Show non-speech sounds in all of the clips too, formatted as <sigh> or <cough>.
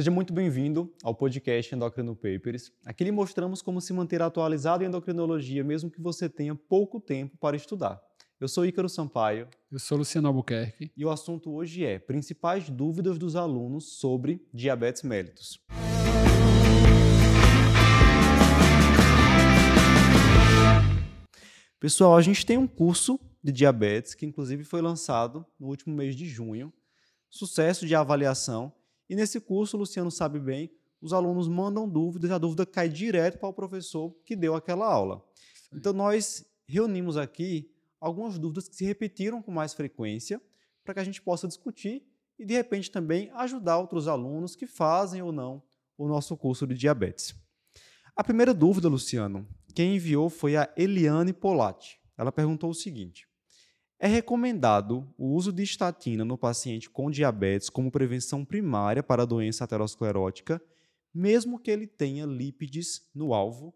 Seja muito bem-vindo ao podcast Endocrino Papers. Aqui lhe mostramos como se manter atualizado em endocrinologia, mesmo que você tenha pouco tempo para estudar. Eu sou Ícaro Sampaio. Eu sou Luciano Albuquerque. E o assunto hoje é principais dúvidas dos alunos sobre diabetes mellitus. Pessoal, a gente tem um curso de diabetes que inclusive foi lançado no último mês de junho. Sucesso de avaliação e nesse curso, o Luciano sabe bem, os alunos mandam dúvidas, a dúvida cai direto para o professor que deu aquela aula. Então, nós reunimos aqui algumas dúvidas que se repetiram com mais frequência para que a gente possa discutir e, de repente, também ajudar outros alunos que fazem ou não o nosso curso de diabetes. A primeira dúvida, Luciano, quem enviou foi a Eliane Polatti. Ela perguntou o seguinte: é recomendado o uso de estatina no paciente com diabetes como prevenção primária para a doença aterosclerótica, mesmo que ele tenha lípides no alvo?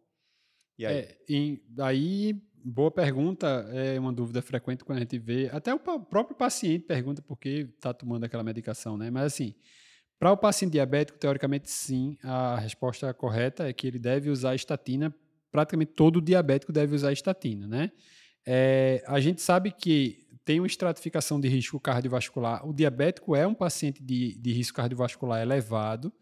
E aí? É, e boa pergunta, é uma dúvida frequente quando a gente vê. Até o próprio paciente pergunta por que está tomando aquela medicação, né? Mas assim, para o paciente diabético, teoricamente sim, a resposta correta é que ele deve usar estatina, praticamente todo diabético deve usar estatina, né? É, a gente sabe que tem uma estratificação de risco cardiovascular. O diabético é um paciente de, de risco cardiovascular elevado,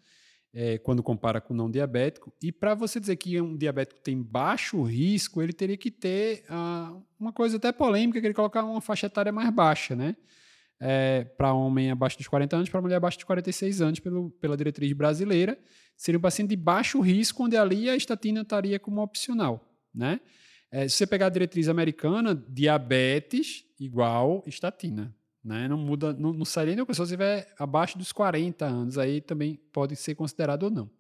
é, quando compara com o não diabético. E para você dizer que um diabético tem baixo risco, ele teria que ter ah, uma coisa até polêmica, que ele colocar uma faixa etária mais baixa, né? É, para homem abaixo dos 40 anos, para mulher abaixo dos 46 anos, pelo, pela diretriz brasileira. Seria um paciente de baixo risco, onde ali a estatina estaria como opcional, né? É, se você pegar a diretriz americana, diabetes igual estatina. Né? Não muda, não, não sai nem se você estiver abaixo dos 40 anos, aí também pode ser considerado ou não.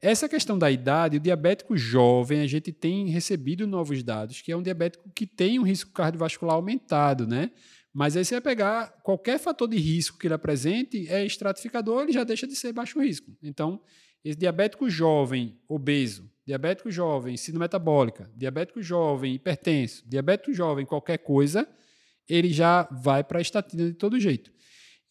Essa questão da idade, o diabético jovem, a gente tem recebido novos dados, que é um diabético que tem um risco cardiovascular aumentado, né? Mas aí você vai pegar qualquer fator de risco que ele apresente, é estratificador, ele já deixa de ser baixo risco. Então, esse diabético jovem, obeso, diabético jovem, síndrome metabólica, diabético jovem, hipertenso, diabético jovem, qualquer coisa, ele já vai para a estatina de todo jeito.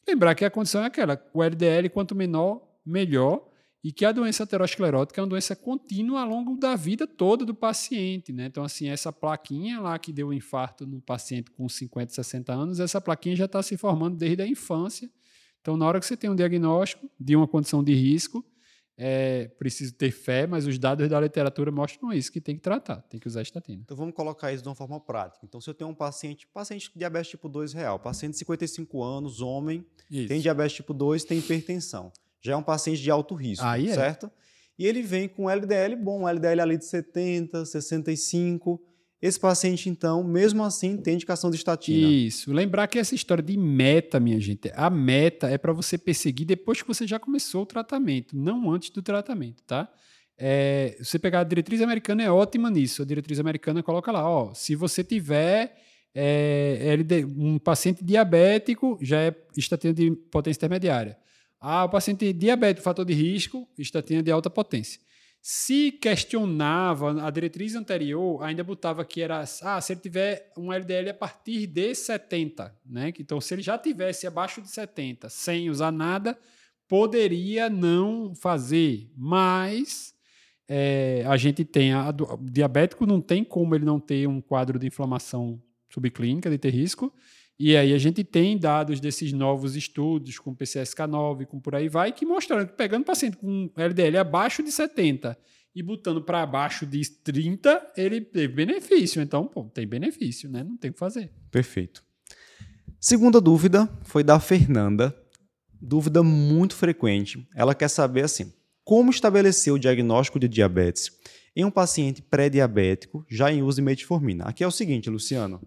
Lembrar que a condição é aquela, o LDL quanto menor, melhor, e que a doença aterosclerótica é uma doença contínua ao longo da vida toda do paciente, né? Então, assim, essa plaquinha lá que deu um infarto no paciente com 50, 60 anos, essa plaquinha já está se formando desde a infância. Então, na hora que você tem um diagnóstico de uma condição de risco, é preciso ter fé, mas os dados da literatura mostram isso, que tem que tratar, tem que usar estatina. Então vamos colocar isso de uma forma prática. Então, se eu tenho um paciente, paciente com diabetes tipo 2 real, paciente de 55 anos, homem, isso. tem diabetes tipo 2, tem hipertensão. Já é um paciente de alto risco, Aí é. certo? E ele vem com LDL bom, LDL ali de 70, 65 esse paciente, então, mesmo assim, tem indicação de estatina. Isso. Lembrar que essa história de meta, minha gente, a meta é para você perseguir depois que você já começou o tratamento, não antes do tratamento, tá? É, você pegar a diretriz americana é ótima nisso. A diretriz americana coloca lá, ó, se você tiver é, um paciente diabético, já é estatina de potência intermediária. Ah, o paciente diabético, fator de risco, estatina de alta potência. Se questionava, a diretriz anterior ainda botava que era, ah, se ele tiver um LDL a partir de 70, né? Então, se ele já tivesse abaixo de 70, sem usar nada, poderia não fazer, mas é, a gente tem, a, o diabético não tem como ele não ter um quadro de inflamação subclínica, de ter risco, e aí a gente tem dados desses novos estudos com PCSK9, com por aí vai, que mostraram que pegando paciente com LDL abaixo de 70 e botando para abaixo de 30, ele teve benefício. Então, pô, tem benefício, né? Não tem o que fazer. Perfeito. Segunda dúvida foi da Fernanda. Dúvida muito frequente. Ela quer saber assim: como estabelecer o diagnóstico de diabetes em um paciente pré-diabético já em uso de metformina? Aqui é o seguinte, Luciano.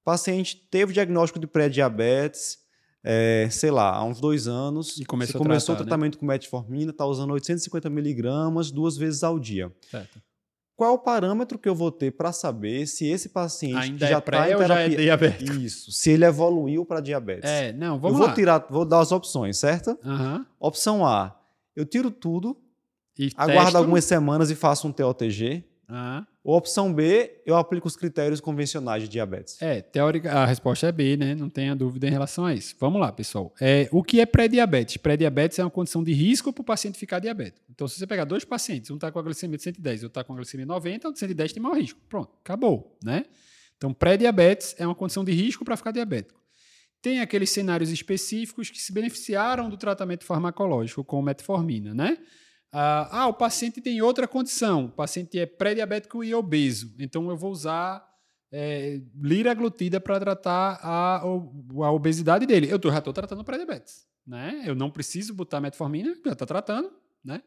O paciente teve diagnóstico de pré-diabetes, é, sei lá, há uns dois anos. E começou, começou tratar, o né? tratamento né? com metformina, está usando 850 miligramas duas vezes ao dia. Certo. Qual é o parâmetro que eu vou ter para saber se esse paciente Ainda já é pré tá já é diabético? Isso, se ele evoluiu para diabetes. É, não, vamos eu lá. vou tirar, vou dar as opções, certo? Uhum. Opção A, eu tiro tudo, e aguardo testo. algumas semanas e faço um TOTG. Ah. Ou opção B, eu aplico os critérios convencionais de diabetes. É, teórica, a resposta é B, né? Não tenha dúvida em relação a isso. Vamos lá, pessoal. É, o que é pré-diabetes? Pré-diabetes é uma condição de risco para o paciente ficar diabético. Então, se você pegar dois pacientes, um está com a glicemia de 110 e outro está com a glicemia de 90, o de 110 tem maior risco. Pronto, acabou, né? Então, pré-diabetes é uma condição de risco para ficar diabético. Tem aqueles cenários específicos que se beneficiaram do tratamento farmacológico com metformina, né? Ah, ah, o paciente tem outra condição. O paciente é pré-diabético e obeso. Então eu vou usar é, liraglutida para tratar a, a, obesidade dele. Eu já estou tratando pré-diabetes. Né? Eu não preciso botar metformina, já está tratando. Né?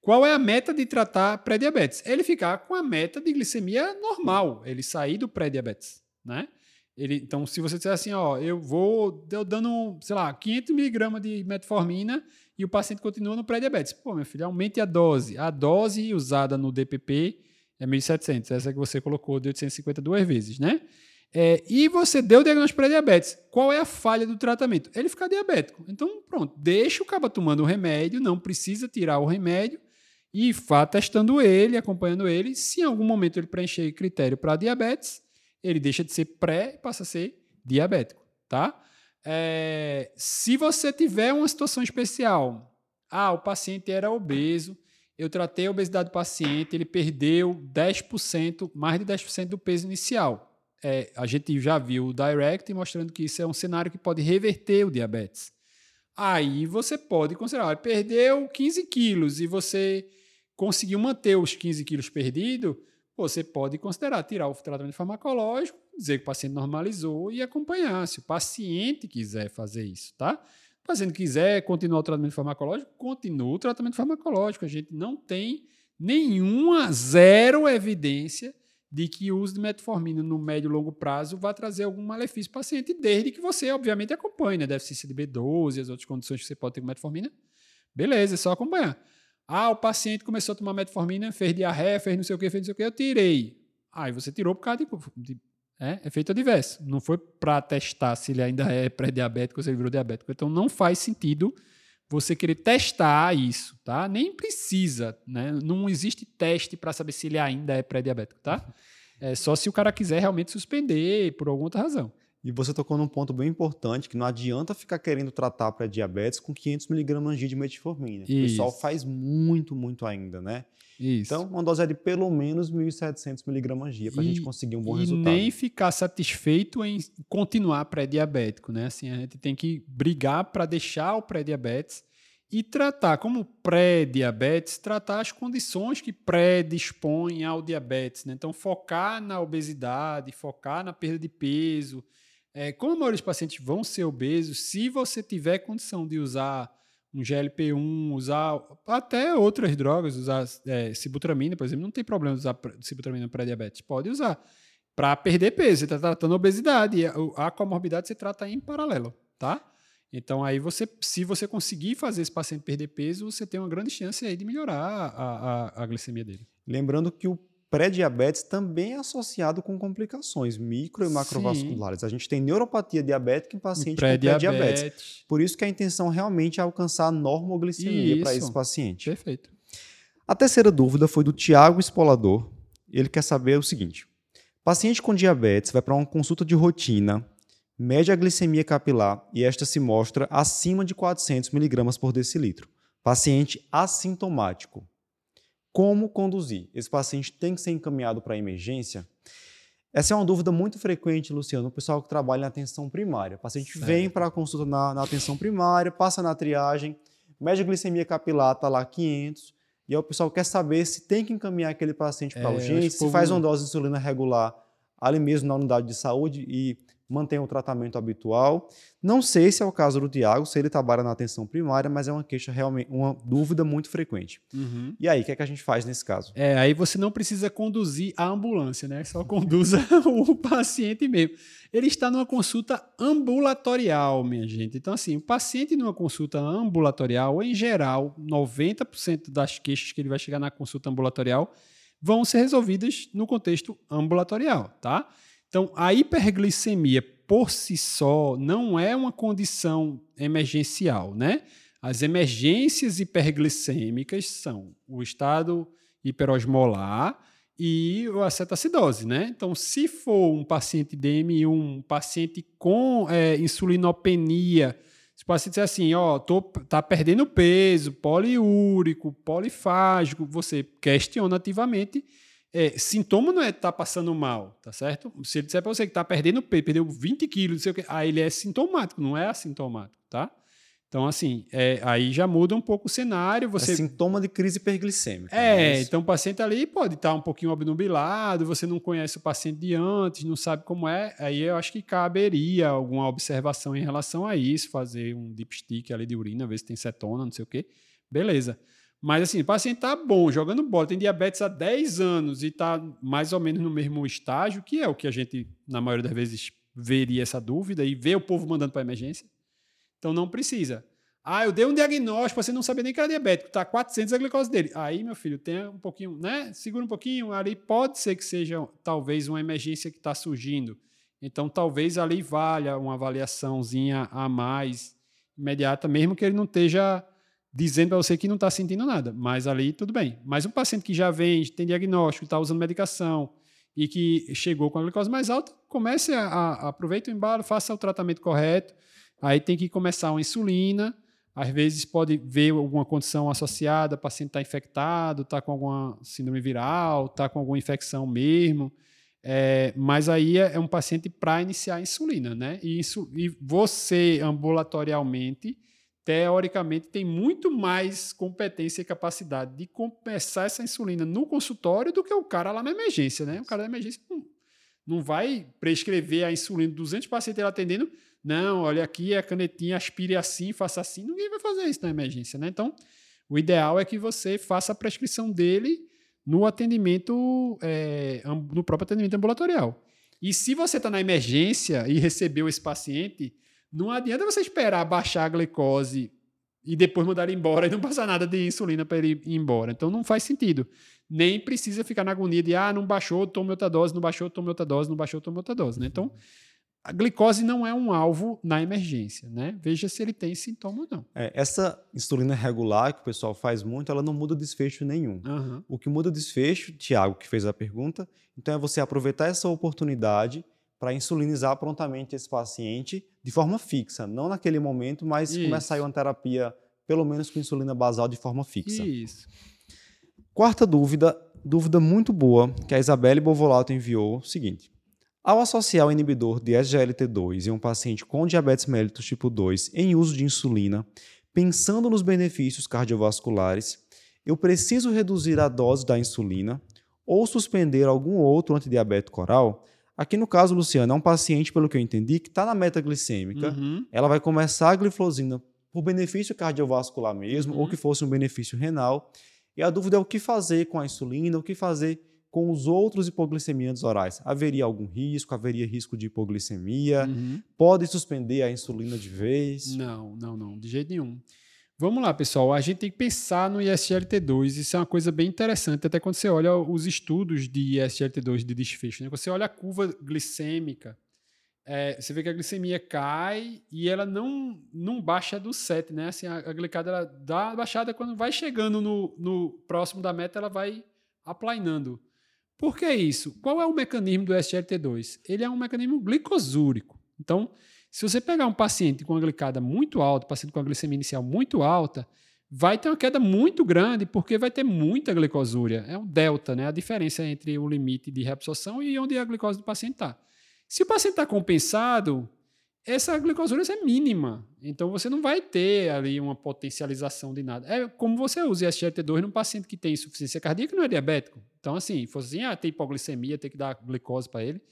Qual é a meta de tratar pré-diabetes? Ele ficar com a meta de glicemia normal, ele sair do pré-diabetes. Né? Ele, então, se você disser assim, ó, eu vou eu dando, sei lá, 500 miligramas de metformina e o paciente continua no pré-diabetes. Pô, meu filho, aumente a dose. A dose usada no DPP é 1.700, essa que você colocou de 850 duas vezes, né? É, e você deu o diagnóstico pré-diabetes. Qual é a falha do tratamento? Ele fica diabético. Então, pronto, deixa o cabo tomando o remédio, não precisa tirar o remédio e vá testando ele, acompanhando ele. Se em algum momento ele preencher critério para diabetes, ele deixa de ser pré e passa a ser diabético, tá? É, se você tiver uma situação especial, ah, o paciente era obeso, eu tratei a obesidade do paciente, ele perdeu 10%, mais de 10% do peso inicial. É, a gente já viu o Direct mostrando que isso é um cenário que pode reverter o diabetes. Aí você pode considerar, perdeu 15 quilos e você conseguiu manter os 15 quilos perdidos, você pode considerar tirar o tratamento farmacológico, dizer que o paciente normalizou e acompanhar, se o paciente quiser fazer isso, tá? O paciente quiser continuar o tratamento farmacológico, continua o tratamento farmacológico. A gente não tem nenhuma, zero evidência de que o uso de metformina no médio e longo prazo vai trazer algum malefício para o paciente, desde que você, obviamente, acompanhe, né? Deficiência de B12 e as outras condições que você pode ter com metformina. Beleza, é só acompanhar. Ah, o paciente começou a tomar metformina, fez diarreia, fez não sei o que, fez não sei o que, eu tirei. Aí você tirou por causa de, de é, efeito adverso. Não foi para testar se ele ainda é pré-diabético ou se ele virou diabético. Então não faz sentido você querer testar isso, tá? Nem precisa, né? Não existe teste para saber se ele ainda é pré-diabético, tá? É só se o cara quiser realmente suspender por alguma outra razão. E você tocou num ponto bem importante, que não adianta ficar querendo tratar pré-diabetes com 500 miligramas de metformina. Isso. O pessoal faz muito, muito ainda, né? Isso. Então, uma dose é de pelo menos 1.700 miligramas dia para a gente conseguir um bom e resultado. E nem ficar satisfeito em continuar pré-diabético, né? Assim, a gente tem que brigar para deixar o pré-diabetes e tratar, como pré-diabetes, tratar as condições que predispõem ao diabetes. Né? Então, focar na obesidade, focar na perda de peso, é, como a maioria dos pacientes vão ser obesos, se você tiver condição de usar um GLP-1, usar até outras drogas, usar é, sibutramina, por exemplo, não tem problema usar sibutramina para diabetes, pode usar para perder peso. Você está tratando obesidade, a, a comorbidade você trata em paralelo, tá? Então aí você, se você conseguir fazer esse paciente perder peso, você tem uma grande chance aí de melhorar a, a, a glicemia dele. Lembrando que o pré-diabetes também é associado com complicações micro e macrovasculares. Sim. A gente tem neuropatia diabética em paciente pré com pré-diabetes. Por isso que a intenção realmente é alcançar a normoglicemia para esse paciente. Perfeito. A terceira dúvida foi do Tiago Espolador. Ele quer saber o seguinte: paciente com diabetes vai para uma consulta de rotina, mede a glicemia capilar e esta se mostra acima de 400 mg por decilitro. Paciente assintomático como conduzir? Esse paciente tem que ser encaminhado para a emergência? Essa é uma dúvida muito frequente, Luciano, o pessoal que trabalha na atenção primária. O paciente certo. vem para a consulta na, na, atenção primária, passa na triagem, média glicemia capilar está lá 500, e aí o pessoal quer saber se tem que encaminhar aquele paciente para é, urgência, se faz uma dose de insulina regular ali mesmo na unidade de saúde e mantém o tratamento habitual. Não sei se é o caso do Tiago, se ele trabalha na atenção primária, mas é uma queixa realmente, uma dúvida muito frequente. Uhum. E aí, o que, é que a gente faz nesse caso? É, aí você não precisa conduzir a ambulância, né? Só conduza <laughs> o paciente mesmo. Ele está numa consulta ambulatorial, minha gente. Então, assim, o paciente numa consulta ambulatorial, em geral, 90% das queixas que ele vai chegar na consulta ambulatorial vão ser resolvidas no contexto ambulatorial, tá? Então, a hiperglicemia por si só não é uma condição emergencial, né? As emergências hiperglicêmicas são o estado hiperosmolar e a cetacidose, né? Então, se for um paciente DM1, um paciente com é, insulinopenia, se o paciente disser assim, ó, tô, tá perdendo peso, poliúrico, polifágico, você questiona ativamente. É, sintoma não é estar tá passando mal, tá certo? Se ele disser para você que tá perdendo peso, perdeu 20 quilos, não sei o que, aí ele é sintomático, não é assintomático, tá? Então, assim, é, aí já muda um pouco o cenário. Você... É sintoma de crise hiperglicêmica. É, então o paciente ali pode estar um pouquinho obnubilado, você não conhece o paciente de antes, não sabe como é. Aí eu acho que caberia alguma observação em relação a isso, fazer um dipstick ali de urina, ver se tem cetona, não sei o quê. Beleza. Mas assim, o paciente está bom, jogando bola, tem diabetes há 10 anos e está mais ou menos no mesmo estágio, que é o que a gente, na maioria das vezes, veria essa dúvida e vê o povo mandando para emergência. Então não precisa. Ah, eu dei um diagnóstico, você não sabia nem que era diabético, tá 400 a glicose dele. Aí, meu filho, tem um pouquinho, né? Segura um pouquinho, ali pode ser que seja talvez uma emergência que está surgindo. Então, talvez ali valha uma avaliaçãozinha a mais imediata, mesmo que ele não esteja dizendo para você que não está sentindo nada. Mas ali tudo bem. Mas um paciente que já vem, tem diagnóstico, está usando medicação e que chegou com a glicose mais alta, comece a, a aproveita o embalo, faça o tratamento correto Aí tem que começar uma insulina. Às vezes pode ver alguma condição associada, o paciente está infectado, está com alguma síndrome viral, está com alguma infecção mesmo. É, mas aí é, é um paciente para iniciar a insulina, né? E, isso, e você, ambulatorialmente, teoricamente, tem muito mais competência e capacidade de começar essa insulina no consultório do que o cara lá na emergência, né? O cara da emergência não, não vai prescrever a insulina 200 pacientes atendendo não, olha aqui a canetinha, aspire assim, faça assim. Ninguém vai fazer isso na emergência, né? Então, o ideal é que você faça a prescrição dele no atendimento, é, no próprio atendimento ambulatorial. E se você está na emergência e recebeu esse paciente, não adianta você esperar baixar a glicose e depois mandar ele embora <laughs> e não passar nada de insulina para ele ir embora. Então não faz sentido. Nem precisa ficar na agonia de ah, não baixou, tome outra dose, não baixou, tome outra dose, não baixou, tome outra dose. Né? Então, a glicose não é um alvo na emergência, né? Veja se ele tem sintoma ou não. É, essa insulina regular que o pessoal faz muito, ela não muda desfecho nenhum. Uhum. O que muda desfecho, Tiago, que fez a pergunta, então é você aproveitar essa oportunidade para insulinizar prontamente esse paciente de forma fixa, não naquele momento, mas Isso. começar uma terapia, pelo menos com insulina basal de forma fixa. Isso. Quarta dúvida, dúvida muito boa, que a Isabelle Bovolato enviou, seguinte. Ao associar o inibidor de SGLT2 em um paciente com diabetes mellitus tipo 2 em uso de insulina, pensando nos benefícios cardiovasculares, eu preciso reduzir a dose da insulina ou suspender algum outro antidiabético oral? Aqui no caso, Luciano, é um paciente, pelo que eu entendi, que está na metaglicêmica. Uhum. Ela vai começar a glifosina por benefício cardiovascular mesmo, uhum. ou que fosse um benefício renal. E a dúvida é o que fazer com a insulina, o que fazer com os outros hipoglicemiantes orais? Haveria algum risco? Haveria risco de hipoglicemia? Uhum. Pode suspender a insulina de vez? Não, não, não, de jeito nenhum. Vamos lá, pessoal. A gente tem que pensar no ISGLT2. Isso é uma coisa bem interessante, até quando você olha os estudos de ISGLT2 de desfecho. Né? Você olha a curva glicêmica, é, você vê que a glicemia cai e ela não, não baixa do 7, né? Assim, a, a glicada ela dá uma baixada quando vai chegando no, no próximo da meta, ela vai aplainando. Por que isso? Qual é o mecanismo do SGLT2? Ele é um mecanismo glicosúrico. Então, se você pegar um paciente com uma glicada muito alta, paciente com a glicemia inicial muito alta, vai ter uma queda muito grande porque vai ter muita glicosúria. É um delta, né? A diferença entre o limite de reabsorção e onde a glicose do paciente está. Se o paciente está compensado, essa glicosúria é mínima. Então você não vai ter ali uma potencialização de nada. É como você usa SGLT2 num paciente que tem insuficiência cardíaca e não é diabético. Então, assim, fosse assim, ah, tem hipoglicemia, tem que dar glicose para ele.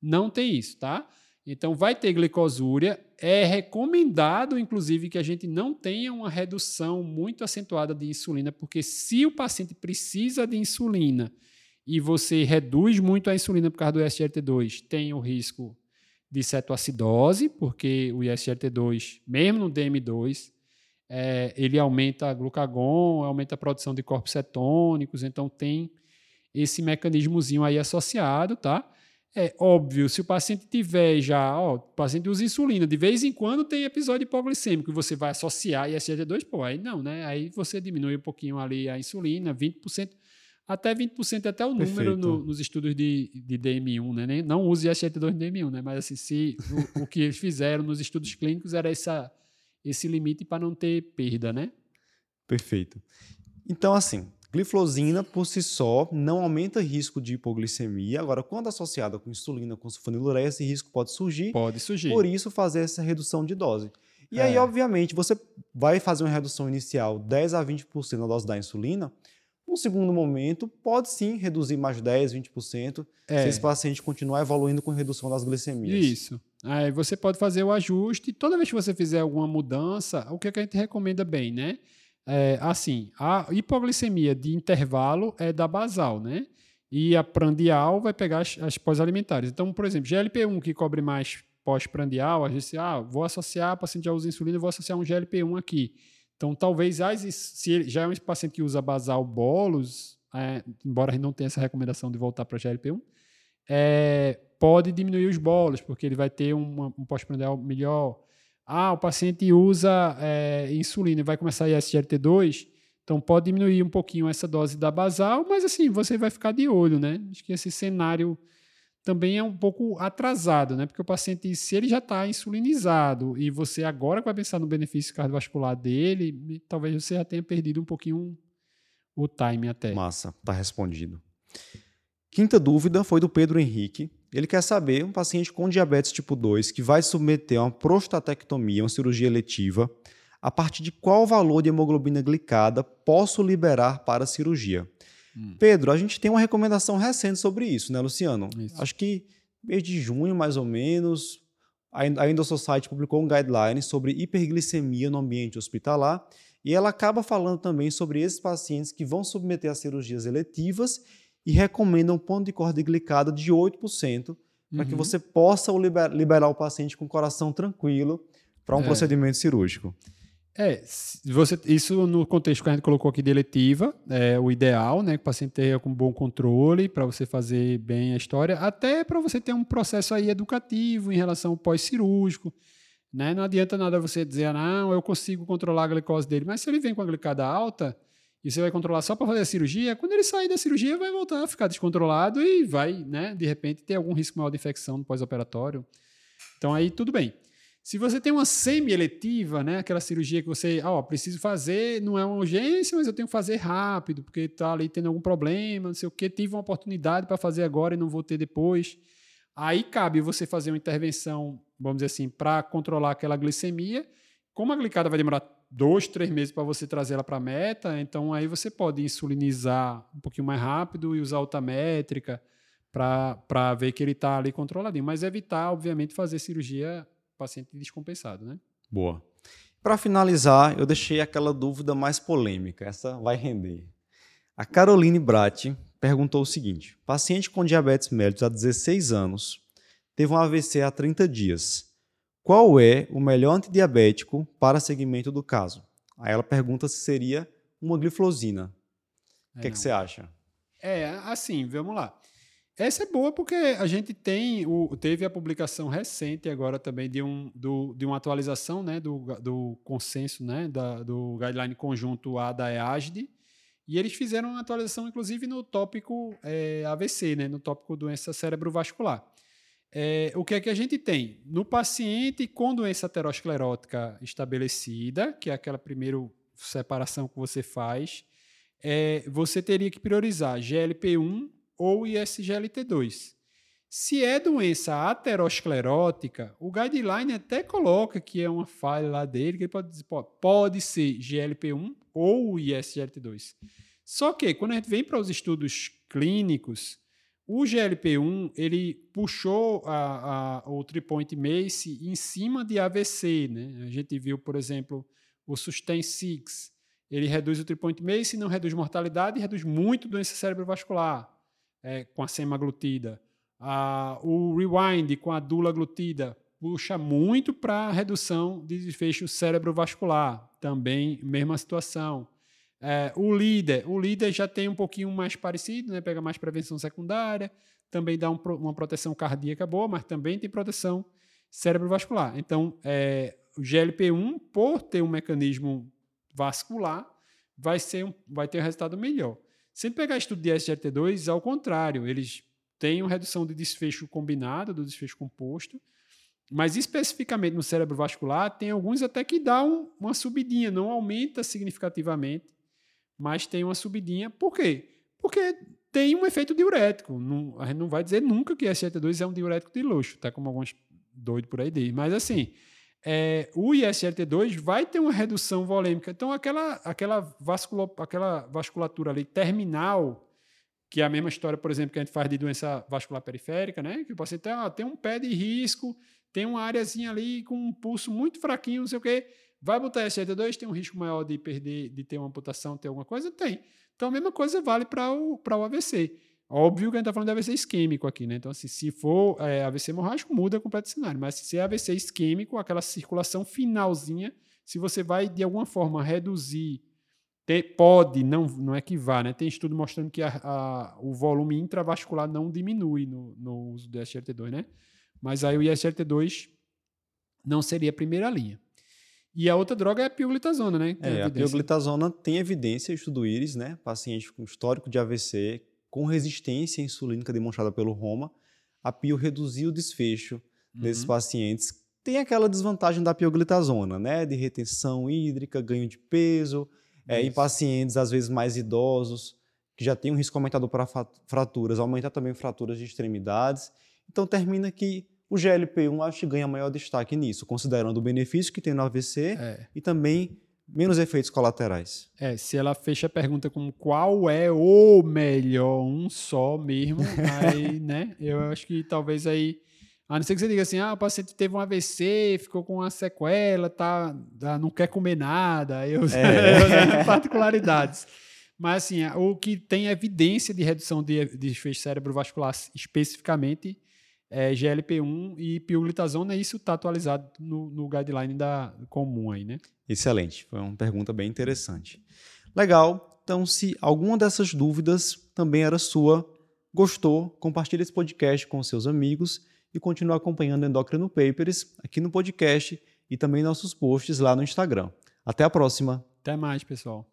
Não tem isso, tá? Então, vai ter glicosúria. É recomendado, inclusive, que a gente não tenha uma redução muito acentuada de insulina, porque se o paciente precisa de insulina e você reduz muito a insulina por causa do SGLT2, tem o risco de cetoacidose, porque o ISGLT2, mesmo no DM2, é, ele aumenta glucagon, aumenta a produção de corpos cetônicos, então tem esse mecanismozinho aí associado, tá? É óbvio, se o paciente tiver já, ó, o paciente usa insulina, de vez em quando tem episódio hipoglicêmico e você vai associar ISGLT2, pô, aí não, né? Aí você diminui um pouquinho ali a insulina, 20%. até 20% é até o número no, nos estudos de, de DM1, né? Nem, não use SGLT2 no DM1, né? Mas assim, se o, o, que eles fizeram nos estudos clínicos era essa, esse limite para não ter perda, né? Perfeito. Então, assim, gliflozina por si só não aumenta risco de hipoglicemia. Agora, quando associada com insulina, com sulfonilureia, esse risco pode surgir. Pode surgir. Por isso, fazer essa redução de dose. E é. aí, obviamente, você vai fazer uma redução inicial 10 a 20% da dose da insulina. No segundo momento, pode sim reduzir mais 10, 20%, é. se esse paciente continuar evoluindo com redução das glicemias. Isso. Aí você pode fazer o ajuste. Toda vez que você fizer alguma mudança, o que, é que a gente recomenda bem, né? É, assim, a hipoglicemia de intervalo é da basal, né? E a prandial vai pegar as, as pós-alimentares. Então, por exemplo, GLP-1 que cobre mais pós-prandial, a gente ah, vou associar, paciente já usa insulina, vou associar um GLP-1 aqui. Então, talvez, se já é um paciente que usa basal bolos, é, embora a gente não tenha essa recomendação de voltar para GLP-1, é, pode diminuir os bolos, porque ele vai ter uma, um pós-prandial melhor. Ah, o paciente usa é, insulina e vai começar a SGLT2, então pode diminuir um pouquinho essa dose da basal, mas assim, você vai ficar de olho, né? Acho que esse cenário também é um pouco atrasado, né? Porque o paciente, se ele já está insulinizado e você agora vai pensar no benefício cardiovascular dele, talvez você já tenha perdido um pouquinho o time até. Massa, tá respondido. Quinta dúvida foi do Pedro Henrique. Ele quer saber, um paciente com diabetes tipo 2 que vai submeter a uma prostatectomia, uma cirurgia eletiva, a partir de qual valor de hemoglobina glicada posso liberar para a cirurgia? Hum. Pedro, a gente tem uma recomendação recente sobre isso, né, Luciano? Isso. Acho que mês de junho, mais ou menos, a Endo Society publicou um guideline sobre hiperglicemia no ambiente hospitalar e ela acaba falando também sobre esses pacientes que vão submeter a cirurgias eletivas e recomendam um ponto de corda glicada de 8%, uhum. para que você possa liberar o paciente com o coração tranquilo para um é. procedimento cirúrgico. É, você, isso no contexto que a gente colocou aqui de eletiva, é o ideal, né? Que o paciente tenha com bom controle para você fazer bem a história, até para você ter um processo aí educativo em relação ao pós-cirúrgico. Né? Não adianta nada você dizer, ah, não, eu consigo controlar a glicose dele, mas se ele vem com a glicada alta e você vai controlar só para fazer a cirurgia, quando ele sair da cirurgia vai voltar a ficar descontrolado e vai, né, de repente, ter algum risco maior de infecção no pós-operatório. Então aí tudo bem. Se você tem uma semi-eletiva, né, aquela cirurgia que você, ó, oh, preciso fazer, não é uma urgência, mas eu tenho que fazer rápido, porque está ali tendo algum problema, não sei o quê, tive uma oportunidade para fazer agora e não vou ter depois. Aí cabe você fazer uma intervenção, vamos dizer assim, para controlar aquela glicemia. Como a glicada vai demorar dois, três meses para você trazer ela para a meta, então aí você pode insulinizar um pouquinho mais rápido e usar alta métrica para ver que ele está ali controladinho. Mas evitar, obviamente, fazer cirurgia paciente descompensado, né? Boa. Para finalizar, eu deixei aquela dúvida mais polêmica, essa vai render. A Caroline Bratti perguntou o seguinte: paciente com diabetes mellitus há 16 anos teve um AVC há 30 dias. Qual é o melhor antidiabético para seguimento do caso? Aí ela pergunta se seria uma gliflozina. O é, que, é que você acha? É, assim, vamos lá. Essa é boa porque a gente tem o, teve a publicação recente agora também de, um, do, de uma atualização né, do, do consenso né, da, do guideline conjunto A da EASD, e eles fizeram uma atualização, inclusive, no tópico é, AVC, né, no tópico doença cerebrovascular. É, o que é que a gente tem? No paciente com doença aterosclerótica estabelecida, que é aquela primeira separação que você faz, é, você teria que priorizar GLP-1 ou ISGLT2. Se é doença aterosclerótica, o guideline até coloca que é uma falha lá dele, que ele pode dizer, pode ser GLP1 ou ISGLT2. Só que quando a gente vem para os estudos clínicos, o GLP1 ele puxou a, a, o tripoint MACE em cima de AVC. Né? A gente viu, por exemplo, o Sustain 6. Ele reduz o tripoint MACE, não reduz mortalidade, reduz muito doença cerebrovascular é, com a semaglutida. O rewind com a dulaglutida puxa muito para redução de desfecho cerebrovascular. Também, mesma situação. É, o líder, o líder já tem um pouquinho mais parecido, né? pega mais prevenção secundária, também dá um, uma proteção cardíaca boa, mas também tem proteção cerebrovascular. Então, é, o GLP-1, por ter um mecanismo vascular, vai, ser um, vai ter um resultado melhor. Se pegar estudo de SGLT2, ao contrário, eles têm uma redução de desfecho combinado, do desfecho composto, mas especificamente no cérebro vascular, tem alguns até que dá um, uma subidinha, não aumenta significativamente, mas tem uma subidinha. Por quê? Porque tem um efeito diurético. Não, a gente não vai dizer nunca que SGLT2 é um diurético de luxo, tá? Como alguns doidos por aí dizem. Mas assim, é, o ISLT2 vai ter uma redução volêmica. Então, aquela, aquela, vascula, aquela vasculatura ali terminal, que é a mesma história, por exemplo, que a gente faz de doença vascular periférica, né? Que o paciente ó, tem um pé de risco, tem uma áreazinha ali com um pulso muito fraquinho, não sei o quê. Vai botar SGLT2, tem um risco maior de perder, de ter uma amputação, ter alguma coisa? Tem. Então, a mesma coisa vale para o, o AVC. Óbvio que a gente está falando de AVC isquêmico aqui, né? Então, assim, se for é, AVC hemorrágico, muda completo cenário. Mas se é AVC isquêmico, aquela circulação finalzinha, se você vai, de alguma forma, reduzir, ter, pode, não, não é que vá, né? Tem estudo mostrando que a, a, o volume intravascular não diminui no, no uso do SGLT2, né? Mas aí o ISGLT2 não seria a primeira linha. E a outra droga é a pioglitazona, né? É, a pioglitazona tem evidência, estudo íris, né? Paciente com histórico de AVC, com resistência insulínica demonstrada pelo Roma, a pio reduziu o desfecho uhum. desses pacientes. Tem aquela desvantagem da pioglitazona, né? De retenção hídrica, ganho de peso, é, em pacientes às vezes mais idosos, que já tem um risco aumentado para fraturas, aumentar também fraturas de extremidades. Então termina que o GLP-1 acho que ganha maior destaque nisso, considerando o benefício que tem no AVC é. e também menos efeitos colaterais. É, se ela fecha a pergunta com qual é o melhor, um só mesmo, <laughs> aí, né, eu acho que talvez aí, a não ser que você diga assim, ah, o paciente teve um AVC, ficou com uma sequela, tá, não quer comer nada, eu, <laughs> é. particularidades. Mas assim, o que tem evidência de redução de desfecho cerebrovascular especificamente é, GLP-1 e pioglitazona, isso está atualizado no, no, guideline da, comum aí, né? Excelente, foi uma pergunta bem interessante. Legal, então se alguma dessas dúvidas também era sua, gostou, compartilhe esse podcast com seus amigos e continue acompanhando Endocrino Papers aqui no podcast e também nossos posts lá no Instagram. Até a próxima. Até mais, pessoal.